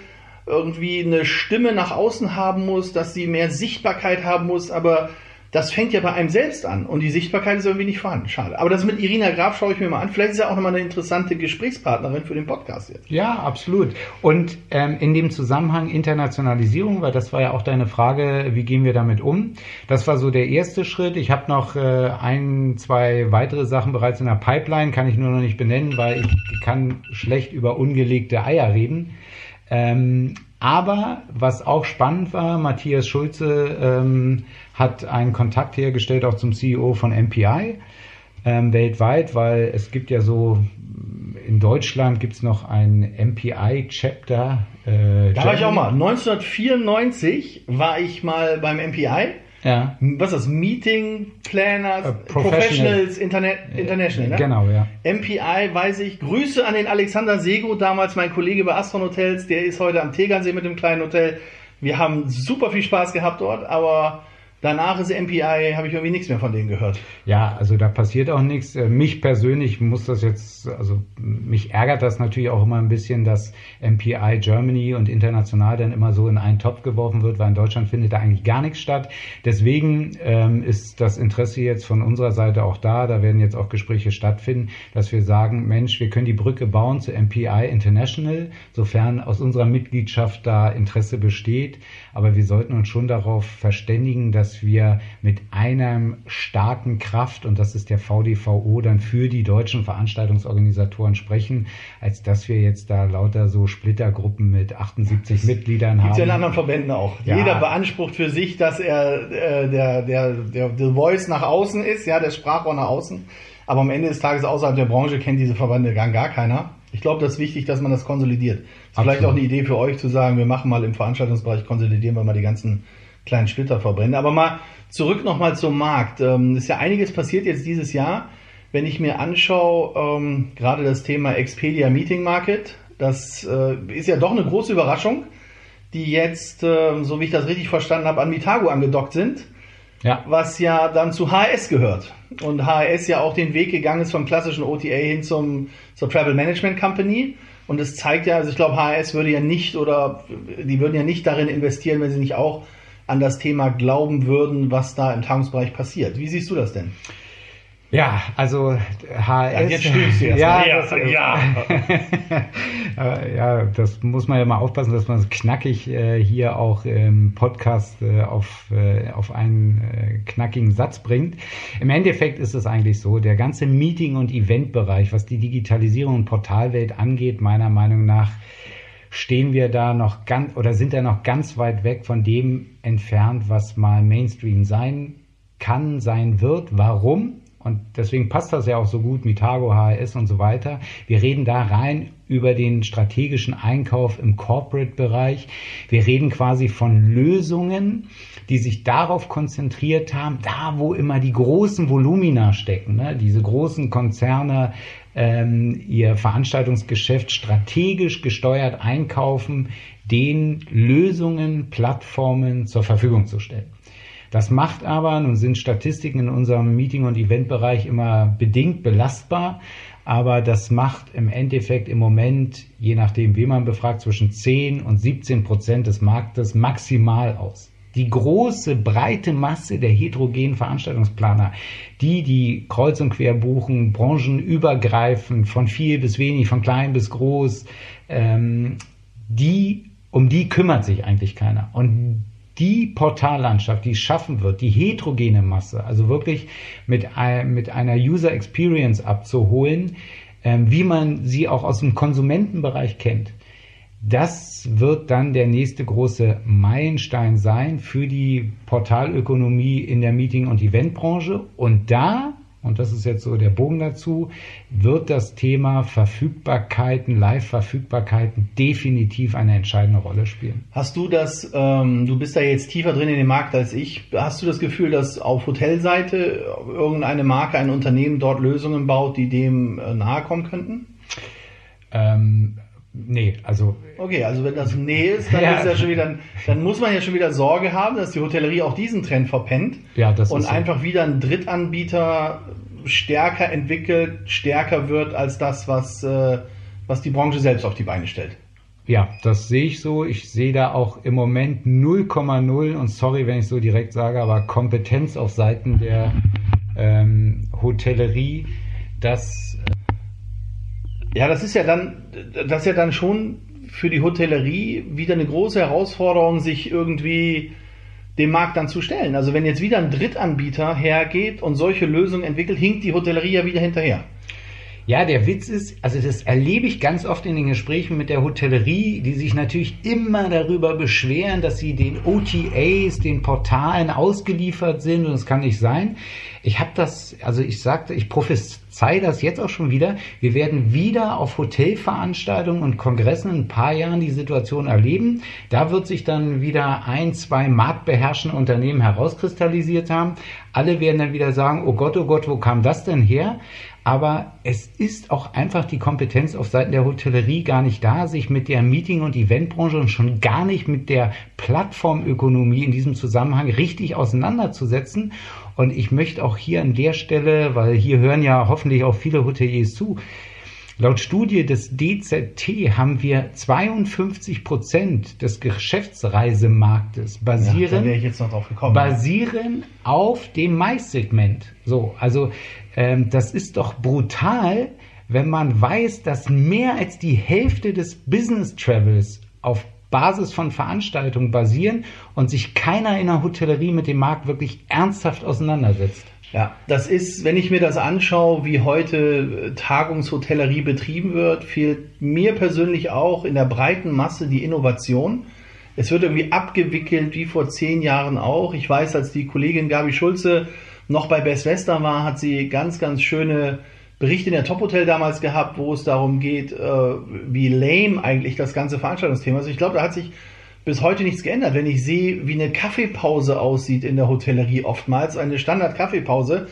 irgendwie eine Stimme nach außen haben muss, dass sie mehr Sichtbarkeit haben muss, aber das fängt ja bei einem selbst an und die Sichtbarkeit ist irgendwie nicht vorhanden. Schade. Aber das mit Irina Graf schaue ich mir mal an. Vielleicht ist ja auch nochmal eine interessante Gesprächspartnerin für den Podcast jetzt. Ja, absolut. Und ähm, in dem Zusammenhang Internationalisierung, weil das war ja auch deine Frage, wie gehen wir damit um? Das war so der erste Schritt. Ich habe noch äh, ein, zwei weitere Sachen bereits in der Pipeline, kann ich nur noch nicht benennen, weil ich kann schlecht über ungelegte Eier reden. Ähm, aber was auch spannend war, Matthias Schulze ähm, hat einen Kontakt hergestellt auch zum CEO von MPI ähm, weltweit, weil es gibt ja so in Deutschland gibt es noch ein MPI-Chapter. Äh, da war ich auch mal. 1994 war ich mal beim MPI ja. Was ist das? Meeting Planners, uh, Professionals Internet, International, ne? Genau, ja. MPI weiß ich. Grüße an den Alexander Sego, damals mein Kollege bei Astron Hotels. Der ist heute am Tegernsee mit dem kleinen Hotel. Wir haben super viel Spaß gehabt dort, aber Danach ist MPI, habe ich irgendwie nichts mehr von denen gehört. Ja, also da passiert auch nichts. Äh, mich persönlich muss das jetzt, also mich ärgert das natürlich auch immer ein bisschen, dass MPI Germany und international dann immer so in einen Topf geworfen wird, weil in Deutschland findet da eigentlich gar nichts statt. Deswegen ähm, ist das Interesse jetzt von unserer Seite auch da. Da werden jetzt auch Gespräche stattfinden, dass wir sagen, Mensch, wir können die Brücke bauen zu MPI International, sofern aus unserer Mitgliedschaft da Interesse besteht. Aber wir sollten uns schon darauf verständigen, dass wir mit einer starken Kraft, und das ist der VDVO, dann für die deutschen Veranstaltungsorganisatoren sprechen, als dass wir jetzt da lauter so Splittergruppen mit 78 Mitgliedern haben. ja in anderen Verbänden auch. Ja. Jeder beansprucht für sich, dass er äh, der, der, der, der Voice nach außen ist, ja, der Sprachrohr nach außen. Aber am Ende des Tages außerhalb der Branche kennt diese Verbände gar, gar keiner. Ich glaube, das ist wichtig, dass man das konsolidiert. Das ist vielleicht Absolut. auch eine Idee für euch zu sagen, wir machen mal im Veranstaltungsbereich, konsolidieren wir mal die ganzen kleinen Splitterverbände. Aber mal zurück nochmal zum Markt. Ähm, ist ja einiges passiert jetzt dieses Jahr. Wenn ich mir anschaue, ähm, gerade das Thema Expedia Meeting Market, das äh, ist ja doch eine große Überraschung, die jetzt, äh, so wie ich das richtig verstanden habe, an Mitago angedockt sind Ja, was ja dann zu HRS gehört. Und HRS ja auch den Weg gegangen ist vom klassischen OTA hin zum, zur Travel Management Company. Und es zeigt ja, also ich glaube, HRS würde ja nicht oder die würden ja nicht darin investieren, wenn sie nicht auch an das Thema glauben würden, was da im Tagungsbereich passiert. Wie siehst du das denn? ja, also HS. Ja, jetzt stöhnst du erst ja, mal. das, Ja, Äh, ja, das muss man ja mal aufpassen, dass man es knackig äh, hier auch im Podcast äh, auf, äh, auf einen äh, knackigen Satz bringt. Im Endeffekt ist es eigentlich so, der ganze Meeting- und Eventbereich, was die Digitalisierung und Portalwelt angeht, meiner Meinung nach, stehen wir da noch ganz oder sind da noch ganz weit weg von dem entfernt, was mal Mainstream sein kann, sein wird. Warum? Und deswegen passt das ja auch so gut mit Tago, HRS und so weiter. Wir reden da rein über den strategischen Einkauf im Corporate-Bereich. Wir reden quasi von Lösungen, die sich darauf konzentriert haben, da wo immer die großen Volumina stecken, ne? diese großen Konzerne ähm, ihr Veranstaltungsgeschäft strategisch gesteuert einkaufen, den Lösungen, Plattformen zur Verfügung zu stellen. Das macht aber, nun sind Statistiken in unserem Meeting- und Eventbereich immer bedingt belastbar, aber das macht im Endeffekt im Moment, je nachdem, wie man befragt, zwischen 10 und 17 Prozent des Marktes maximal aus. Die große, breite Masse der heterogenen Veranstaltungsplaner, die die kreuz und quer buchen, branchenübergreifend, von viel bis wenig, von klein bis groß, ähm, die, um die kümmert sich eigentlich keiner. Und die Portallandschaft, die es schaffen wird, die heterogene Masse, also wirklich mit, ein, mit einer User Experience abzuholen, ähm, wie man sie auch aus dem Konsumentenbereich kennt. Das wird dann der nächste große Meilenstein sein für die Portalökonomie in der Meeting- und Eventbranche. Und da, und das ist jetzt so der Bogen dazu, wird das Thema Verfügbarkeiten, Live-Verfügbarkeiten definitiv eine entscheidende Rolle spielen. Hast du das, ähm, du bist da jetzt tiefer drin in dem Markt als ich, hast du das Gefühl, dass auf Hotelseite irgendeine Marke, ein Unternehmen dort Lösungen baut, die dem äh, nahe kommen könnten? Ähm, nee, also Okay, also wenn das Nee ist, dann, Ja. ist ja schon wieder, dann muss man ja schon wieder Sorge haben, dass die Hotellerie auch diesen Trend verpennt Ja, das und ist so. einfach wieder ein Drittanbieter stärker entwickelt, stärker wird als das, was, äh, was die Branche selbst auf die Beine stellt. Ja, das sehe ich so. Ich sehe da auch im Moment 0,0 und sorry, wenn ich so direkt sage, aber Kompetenz auf Seiten der ähm, Hotellerie, das Ja, das ist ja dann, das ist ja dann schon für die Hotellerie wieder eine große Herausforderung, sich irgendwie dem Markt dann zu stellen. Also wenn jetzt wieder ein Drittanbieter hergeht und solche Lösungen entwickelt, hinkt die Hotellerie ja wieder hinterher. Ja, der Witz ist, also das erlebe ich ganz oft in den Gesprächen mit der Hotellerie, die sich natürlich immer darüber beschweren, dass sie den OTAs, den Portalen ausgeliefert sind und es kann nicht sein. Ich habe das, also ich sagte, ich prophezei das jetzt auch schon wieder. Wir werden wieder auf Hotelveranstaltungen und Kongressen in ein paar Jahren die Situation erleben. Da wird sich dann wieder ein, zwei marktbeherrschende Unternehmen herauskristallisiert haben. Alle werden dann wieder sagen, oh Gott, oh Gott, wo kam das denn her? Aber es ist auch einfach die Kompetenz auf Seiten der Hotellerie gar nicht da, sich mit der Meeting- und Eventbranche und schon gar nicht mit der Plattformökonomie in diesem Zusammenhang richtig auseinanderzusetzen. Und ich möchte auch hier an der Stelle, weil hier hören ja hoffentlich auch viele Hoteliers zu, Laut Studie des DZT haben wir 52 Prozent des Geschäftsreisemarktes basieren, ja, basieren auf dem Mais-Segment. So, also ähm, das ist doch brutal, wenn man weiß, dass mehr als die Hälfte des Business Travels auf Basis von Veranstaltungen basieren und sich keiner in der Hotellerie mit dem Markt wirklich ernsthaft auseinandersetzt. Ja, das ist, wenn ich mir das anschaue, wie heute äh, Tagungshotellerie betrieben wird, fehlt mir persönlich auch in der breiten Masse die Innovation. Es wird irgendwie abgewickelt wie vor zehn Jahren auch. Ich weiß, als die Kollegin Gabi Schulze noch bei Best Western war, hat sie ganz, ganz schöne Berichte in der Top Hotel damals gehabt, wo es darum geht, äh, wie lame eigentlich das ganze Veranstaltungsthema ist. Ich glaube, da hat sich bis heute nichts geändert. Wenn ich sehe, wie eine Kaffeepause aussieht in der Hotellerie, oftmals eine Standard-Kaffeepause,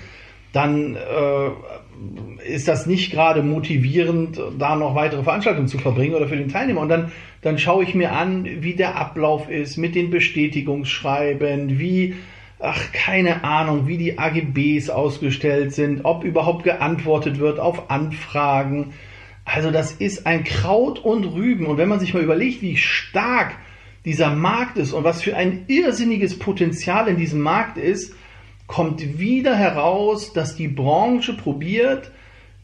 dann äh, ist das nicht gerade motivierend, da noch weitere Veranstaltungen zu verbringen oder für den Teilnehmer. Und dann, dann schaue ich mir an, wie der Ablauf ist mit den Bestätigungsschreiben, wie, ach, keine Ahnung, wie die AGBs ausgestellt sind, ob überhaupt geantwortet wird auf Anfragen. Also das ist ein Kraut und Rüben. Und wenn man sich mal überlegt, wie stark dieser Markt ist und was für ein irrsinniges Potenzial in diesem Markt ist, kommt wieder heraus, dass die Branche probiert,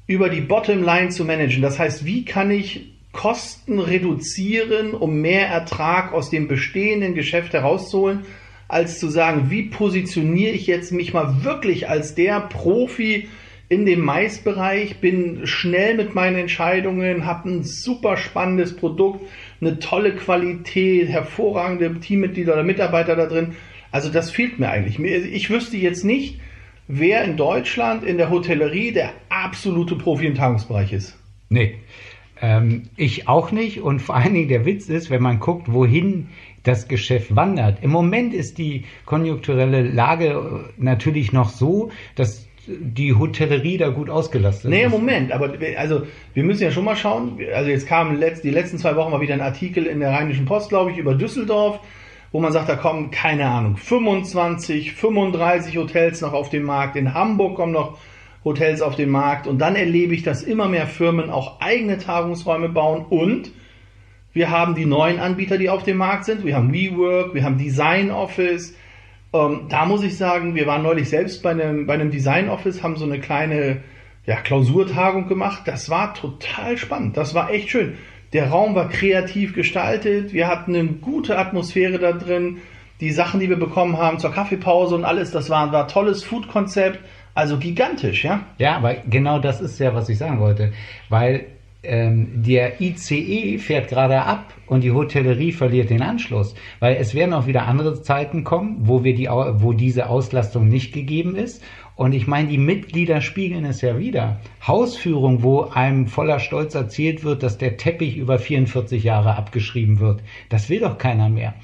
über die Bottomline zu managen. Das heißt, wie kann ich Kosten reduzieren, um mehr Ertrag aus dem bestehenden Geschäft herauszuholen, als zu sagen, wie positioniere ich jetzt mich mal wirklich als der Profi in dem Maisbereich, bin schnell mit meinen Entscheidungen, habe ein super spannendes Produkt, eine tolle Qualität, hervorragende Teammitglieder oder Mitarbeiter da drin. Also das fehlt mir eigentlich. Ich wüsste jetzt nicht, wer in Deutschland in der Hotellerie der absolute Profi im Tagungsbereich ist. Nee. Ähm, ich auch nicht. Und vor allen Dingen der Witz ist, wenn man guckt, wohin das Geschäft wandert. Im Moment ist die konjunkturelle Lage natürlich noch so, dass die Hotellerie da gut ausgelastet nee, ist. Nee, Moment, aber also wir müssen ja schon mal schauen. Also jetzt kam letzt, die letzten zwei Wochen mal wieder ein Artikel in der Rheinischen Post, glaube ich, über Düsseldorf, wo man sagt, da kommen, keine Ahnung, 25, 35 Hotels noch auf den Markt. In Hamburg kommen noch Hotels auf den Markt. Und dann erlebe ich, dass immer mehr Firmen auch eigene Tagungsräume bauen und wir haben die neuen Anbieter, die auf dem Markt sind. Wir haben WeWork, wir haben Design Office, ähm, da muss ich sagen, wir waren neulich selbst bei einem, bei einem Design Office, haben so eine kleine ja, Klausurtagung gemacht. Das war total spannend. Das war echt schön. Der Raum war kreativ gestaltet. Wir hatten eine gute Atmosphäre da drin. Die Sachen, die wir bekommen haben zur Kaffeepause und alles, das war, war tolles Food-Konzept. Also gigantisch, ja? Ja, aber genau das ist ja, was ich sagen wollte. Weil ähm, der ICE fährt gerade ab und die Hotellerie verliert den Anschluss, weil es werden auch wieder andere Zeiten kommen, wo wir die, wo diese Auslastung nicht gegeben ist. Und ich meine, die Mitglieder spiegeln es ja wieder. Hausführung, wo einem voller Stolz erzählt wird, dass der Teppich über 44 Jahre abgeschrieben wird. Das will doch keiner mehr.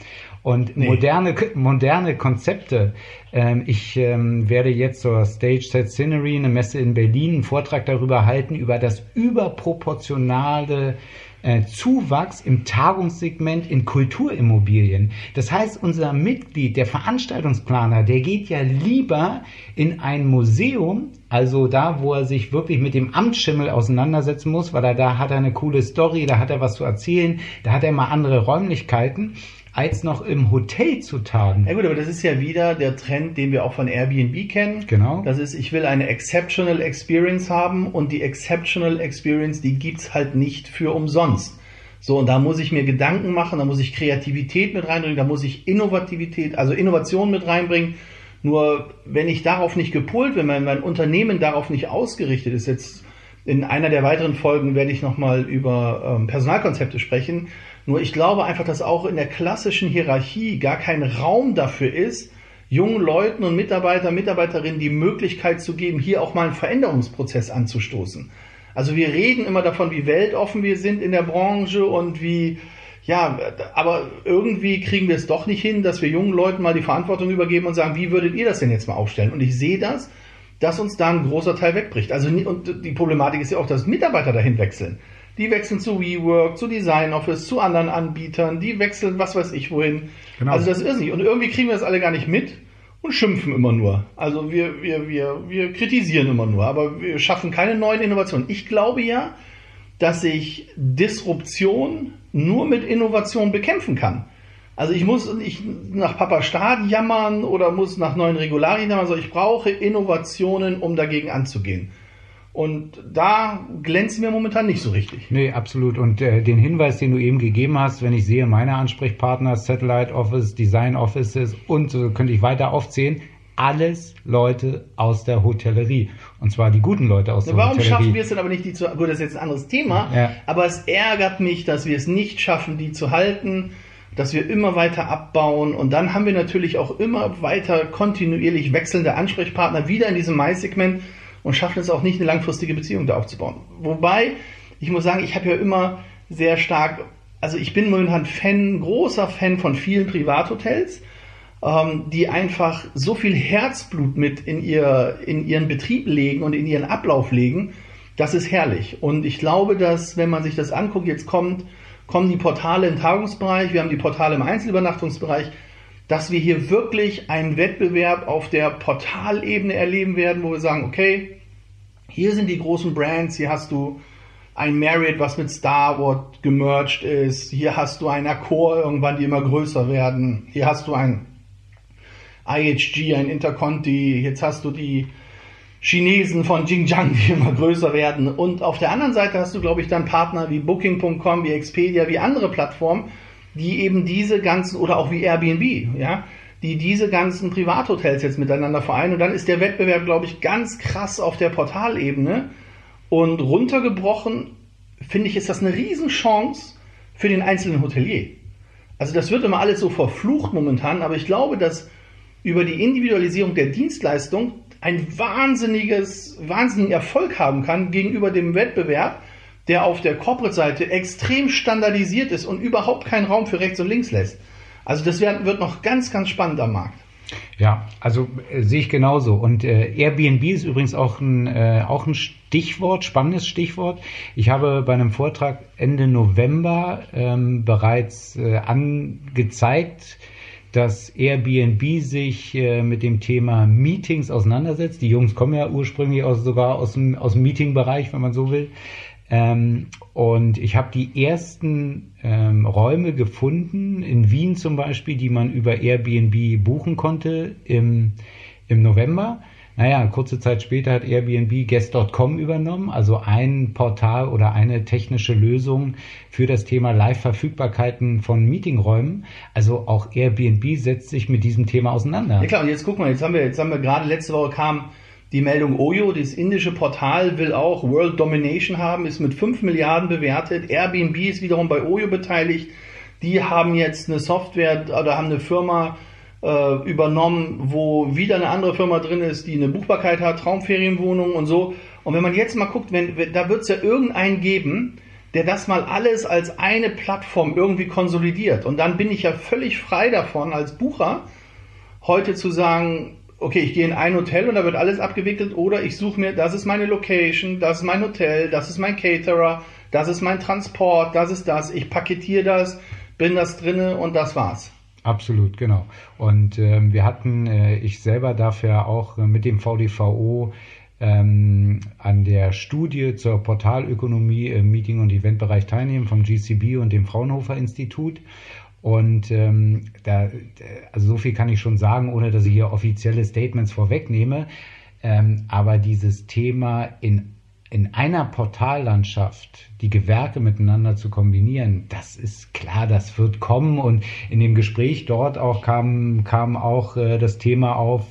Und nee. moderne, moderne Konzepte. Ähm, ich ähm, werde jetzt zur Stage Set Scenery, eine Messe in Berlin, einen Vortrag darüber halten, über das überproportionale äh, Zuwachs im Tagungssegment in Kulturimmobilien. Das heißt, unser Mitglied, der Veranstaltungsplaner, der geht ja lieber in ein Museum, also da, wo er sich wirklich mit dem Amtsschimmel auseinandersetzen muss, weil er da hat er eine coole Story, da hat er was zu erzählen, da hat er mal andere Räumlichkeiten als noch im Hotel zu tagen. Ja gut, aber das ist ja wieder der Trend, den wir auch von Airbnb kennen. Genau. Das ist, ich will eine Exceptional Experience haben und die Exceptional Experience, die gibt's halt nicht für umsonst. So, und da muss ich mir Gedanken machen, da muss ich Kreativität mit reinbringen, da muss ich Innovativität, also Innovation mit reinbringen. Nur wenn ich darauf nicht gepolt bin, wenn mein Unternehmen darauf nicht ausgerichtet ist, jetzt in einer der weiteren Folgen werde ich nochmal über ähm, Personalkonzepte sprechen, nur ich glaube einfach, dass auch in der klassischen Hierarchie gar kein Raum dafür ist, jungen Leuten und Mitarbeiter, Mitarbeiterinnen die Möglichkeit zu geben, hier auch mal einen Veränderungsprozess anzustoßen. Also wir reden immer davon, wie weltoffen wir sind in der Branche und wie, ja, aber irgendwie kriegen wir es doch nicht hin, dass wir jungen Leuten mal die Verantwortung übergeben und sagen, wie würdet ihr das denn jetzt mal aufstellen? Und ich sehe das, dass uns da ein großer Teil wegbricht. Also und die Problematik ist ja auch, dass Mitarbeiter dahin wechseln. Die wechseln zu WeWork, zu Design Office, zu anderen Anbietern, die wechseln was weiß ich wohin. Genau. Also das ist nicht. Und irgendwie kriegen wir das alle gar nicht mit und schimpfen immer nur. Also wir, wir, wir, wir kritisieren immer nur, aber wir schaffen keine neuen Innovationen. Ich glaube ja, dass ich Disruption nur mit Innovation bekämpfen kann. Also ich muss nicht nach Papa Staat jammern oder muss nach neuen Regularien jammern, sondern ich brauche Innovationen, um dagegen anzugehen. Und da glänzen wir momentan nicht so richtig. Nee, absolut. Und äh, den Hinweis, den du eben gegeben hast, wenn ich sehe, meine Ansprechpartner, Satellite Office, Design Offices und so könnte ich weiter aufzählen, alles Leute aus der Hotellerie. Und zwar die guten Leute aus der Warum Hotellerie. Warum schaffen wir es denn aber nicht, die zu, gut, das ist jetzt ein anderes Thema, ja. aber es ärgert mich, dass wir es nicht schaffen, die zu halten dass wir immer weiter abbauen und dann haben wir natürlich auch immer weiter kontinuierlich wechselnde Ansprechpartner wieder in diesem Mais-Segment und schaffen es auch nicht, eine langfristige Beziehung da aufzubauen. Wobei, ich muss sagen, ich habe ja immer sehr stark, also ich bin momentan Fan, großer Fan von vielen Privathotels, ähm, die einfach so viel Herzblut mit in, ihr, in ihren Betrieb legen und in ihren Ablauf legen, das ist herrlich. Und ich glaube, dass, wenn man sich das anguckt, jetzt kommt kommen die Portale im Tagungsbereich, wir haben die Portale im Einzelübernachtungsbereich, dass wir hier wirklich einen Wettbewerb auf der Portalebene erleben werden, wo wir sagen, okay, hier sind die großen Brands, hier hast du ein Marriott, was mit Starwood gemerged ist, hier hast du ein Accor irgendwann, die immer größer werden, hier hast du ein IHG, ein Interconti, jetzt hast du die Chinesen von Xinjiang, die immer größer werden. Und auf der anderen Seite hast du, glaube ich, dann Partner wie Booking.com, wie Expedia, wie andere Plattformen, die eben diese ganzen, oder auch wie Airbnb, ja, die diese ganzen Privathotels jetzt miteinander vereinen. Und dann ist der Wettbewerb, glaube ich, ganz krass auf der Portalebene. Und runtergebrochen, finde ich, ist das eine Riesenchance für den einzelnen Hotelier. Also das wird immer alles so verflucht momentan, aber ich glaube, dass über die Individualisierung der Dienstleistung ein wahnsinniges, wahnsinnigen Erfolg haben kann gegenüber dem Wettbewerb, der auf der Corporate-Seite extrem standardisiert ist und überhaupt keinen Raum für rechts und links lässt. Also das wird noch ganz, ganz spannend am Markt. Ja, also äh, sehe ich genauso. Und äh, Airbnb ist übrigens auch ein, äh, auch ein Stichwort, spannendes Stichwort. Ich habe bei einem Vortrag Ende November ähm, bereits äh, angezeigt, dass Airbnb sich äh, mit dem Thema Meetings auseinandersetzt. Die Jungs kommen ja ursprünglich aus, sogar aus dem, aus dem Meeting-Bereich, wenn man so will. Ähm, und ich habe die ersten ähm, Räume gefunden, in Wien zum Beispiel, die man über Airbnb buchen konnte im, im November. Naja, kurze Zeit später hat Airbnb Guest.com übernommen, also ein Portal oder eine technische Lösung für das Thema Live-Verfügbarkeiten von Meetingräumen. Also auch Airbnb setzt sich mit diesem Thema auseinander. Ja klar, und jetzt guck mal, jetzt haben wir, jetzt haben wir gerade letzte Woche kam die Meldung Oyo, das indische Portal will auch World Domination haben, ist mit 5 Milliarden bewertet. Airbnb ist wiederum bei Oyo beteiligt. Die haben jetzt eine Software oder haben eine Firma äh, übernommen, wo wieder eine andere Firma drin ist, die eine Buchbarkeit hat, Traumferienwohnungen und so. Und wenn man jetzt mal guckt, wenn, da wird es ja irgendeinen geben, der das mal alles als eine Plattform irgendwie konsolidiert. Und dann bin ich ja völlig frei davon, als Bucher heute zu sagen, okay, ich gehe in ein Hotel und da wird alles abgewickelt oder ich suche mir, das ist meine Location, das ist mein Hotel, das ist mein Caterer, das ist mein Transport, das ist das, ich paketiere das, bin das drinne und das war's. Absolut, genau. Und ähm, wir hatten, äh, ich selber darf ja auch äh, mit dem VDVO ähm, an der Studie zur Portalökonomie im Meeting- und Eventbereich teilnehmen vom GCB und dem Fraunhofer Institut. Und ähm, da, also so viel kann ich schon sagen, ohne dass ich hier offizielle Statements vorwegnehme. Ähm, aber dieses Thema in in einer Portallandschaft die Gewerke miteinander zu kombinieren, das ist klar, das wird kommen. Und in dem Gespräch dort auch kam, kam auch äh, das Thema auf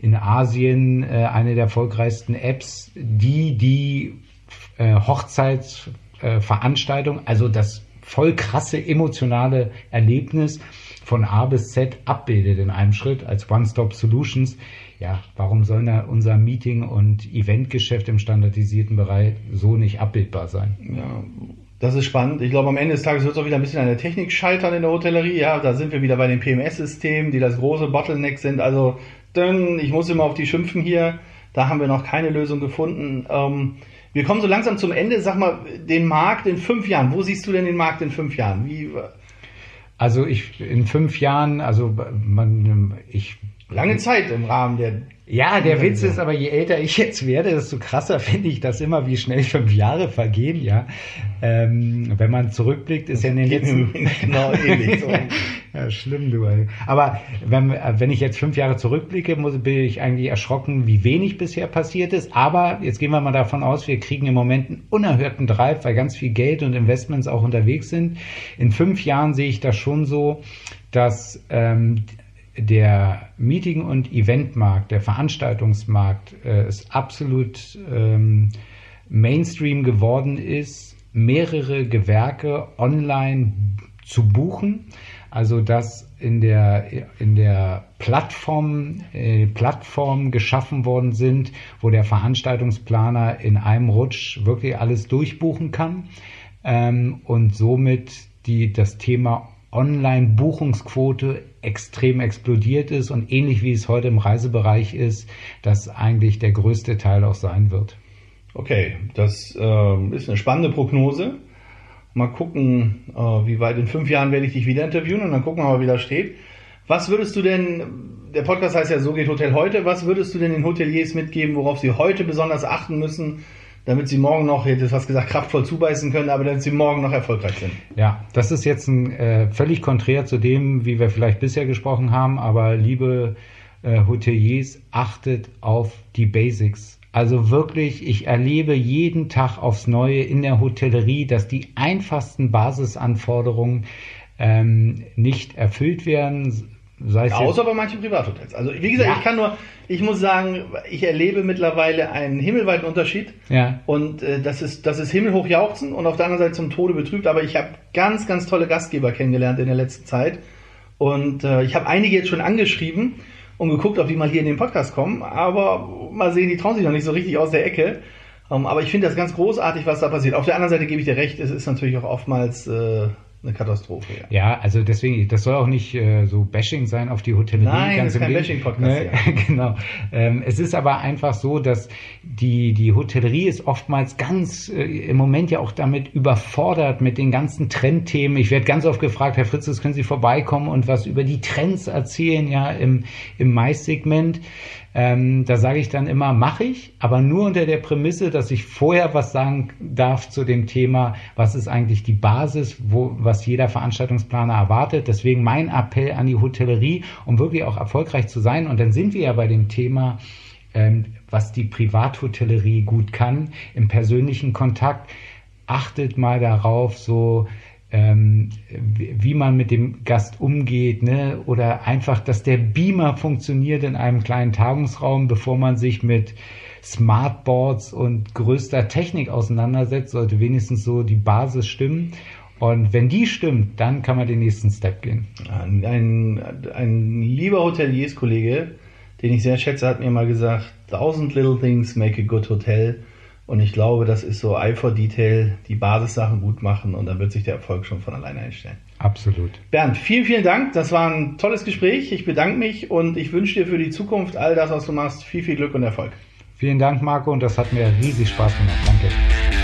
in Asien, äh, eine der erfolgreichsten Apps, die die äh, Hochzeitsveranstaltung, äh, also das voll krasse emotionale Erlebnis von A bis Z abbildet in einem Schritt als One-Stop-Solutions ja, warum soll da unser Meeting- und Eventgeschäft im standardisierten Bereich so nicht abbildbar sein? Ja, das ist spannend. Ich glaube, am Ende des Tages wird es auch wieder ein bisschen an der Technik scheitern in der Hotellerie. Ja, da sind wir wieder bei den PMS-Systemen, die das große Bottleneck sind. Also, dann, ich muss immer auf die schimpfen hier. Da haben wir noch keine Lösung gefunden. Ähm, wir kommen so langsam zum Ende. Sag mal, den Markt in fünf Jahren. Wo siehst du denn den Markt in fünf Jahren? Wie, also ich in fünf Jahren, also man, ich lange Zeit im Rahmen der ja, der Witz ist aber, je älter ich jetzt werde, desto krasser finde ich das immer, wie schnell fünf Jahre vergehen, ja. Ähm, wenn man zurückblickt, ist ja in den letzten... genau ähnlich. So. ja, schlimm, du. Ey. Aber wenn, wenn ich jetzt fünf Jahre zurückblicke, muss, bin ich eigentlich erschrocken, wie wenig bisher passiert ist. Aber jetzt gehen wir mal davon aus, wir kriegen im Moment einen unerhörten Drive, weil ganz viel Geld und Investments auch unterwegs sind. In fünf Jahren sehe ich das schon so, dass ähm, der Meeting- und Eventmarkt, der Veranstaltungsmarkt äh, ist absolut ähm, Mainstream geworden ist, mehrere Gewerke online zu buchen. Also dass in der, in der Plattform, äh, Plattform geschaffen worden sind, wo der Veranstaltungsplaner in einem Rutsch wirklich alles durchbuchen kann ähm, und somit die, das Thema Online-Buchungsquote extrem explodiert ist und ähnlich wie es heute im Reisebereich ist, das eigentlich der größte Teil auch sein wird. Okay, das äh, ist eine spannende Prognose. Mal gucken, äh, wie weit in fünf Jahren werde ich dich wieder interviewen und dann gucken wir mal, wie das steht. Was würdest du denn, der Podcast heißt ja So geht Hotel heute, was würdest du denn den Hoteliers mitgeben, worauf sie heute besonders achten müssen, damit sie morgen noch, hätte ich fast gesagt, kraftvoll zubeißen können, aber damit sie morgen noch erfolgreich sind. Ja, das ist jetzt ein, äh, völlig konträr zu dem, wie wir vielleicht bisher gesprochen haben, aber liebe äh, Hoteliers, achtet auf die Basics. Also wirklich, ich erlebe jeden Tag aufs Neue in der Hotellerie, dass die einfachsten Basisanforderungen ähm, nicht erfüllt werden. Sei es Außer bei manchen Privathotels. Also wie gesagt, ja. ich kann nur, ich muss sagen, ich erlebe mittlerweile einen himmelweiten Unterschied. Ja. Und äh, das ist, das ist himmelhoch jauchzen und auf der anderen Seite zum Tode betrübt. Aber ich habe ganz, ganz tolle Gastgeber kennengelernt in der letzten Zeit. Und äh, ich habe einige jetzt schon angeschrieben und geguckt, ob die mal hier in den Podcast kommen. Aber mal sehen, die trauen sich noch nicht so richtig aus der Ecke. Um, ähm, aber ich finde das ganz großartig, was da passiert. Auf der anderen Seite gebe ich dir recht, es ist natürlich auch oftmals äh, eine Katastrophe. Ja. ja, also deswegen, das soll auch nicht äh, so Bashing sein auf die Hotellerie. Nein, ganz ist kein Bashing-Podcast. Ne? Genau. Ähm, es ist aber einfach so, dass die, die Hotellerie ist oftmals ganz äh, im Moment ja auch damit überfordert mit den ganzen Trendthemen. Ich werde ganz oft gefragt, Herr Fritzes, können Sie vorbeikommen und was über die Trends erzählen, ja, im, im Mais-Segment. Ähm, da sage ich dann immer, mache ich, aber nur unter der Prämisse, dass ich vorher was sagen darf zu dem Thema, was ist eigentlich die Basis, wo, was jeder Veranstaltungsplaner erwartet. Deswegen mein Appell an die Hotellerie, um wirklich auch erfolgreich zu sein. Und dann sind wir ja bei dem Thema, ähm, was die Privathotellerie gut kann, im persönlichen Kontakt. Achtet mal darauf, so ähm, wie man mit dem Gast umgeht, ne? oder einfach, dass der Beamer funktioniert in einem kleinen Tagungsraum, bevor man sich mit Smartboards und größter Technik auseinandersetzt, sollte wenigstens so die Basis stimmen. Und wenn die stimmt, dann kann man den nächsten Step gehen. Ein, ein, ein lieber Hotelierskollege, den ich sehr schätze, hat mir mal gesagt, thousand little things make a good hotel. Und ich glaube, das ist so Eye for Detail, die Basissachen gut machen und dann wird sich der Erfolg schon von alleine einstellen. Absolut. Bernd, vielen, vielen Dank. Das war ein tolles Gespräch. Ich bedanke mich und ich wünsche dir für die Zukunft all das, was du machst, viel, viel Glück und Erfolg. Vielen Dank, Marco, und das hat mir riesig Spaß gemacht. Danke.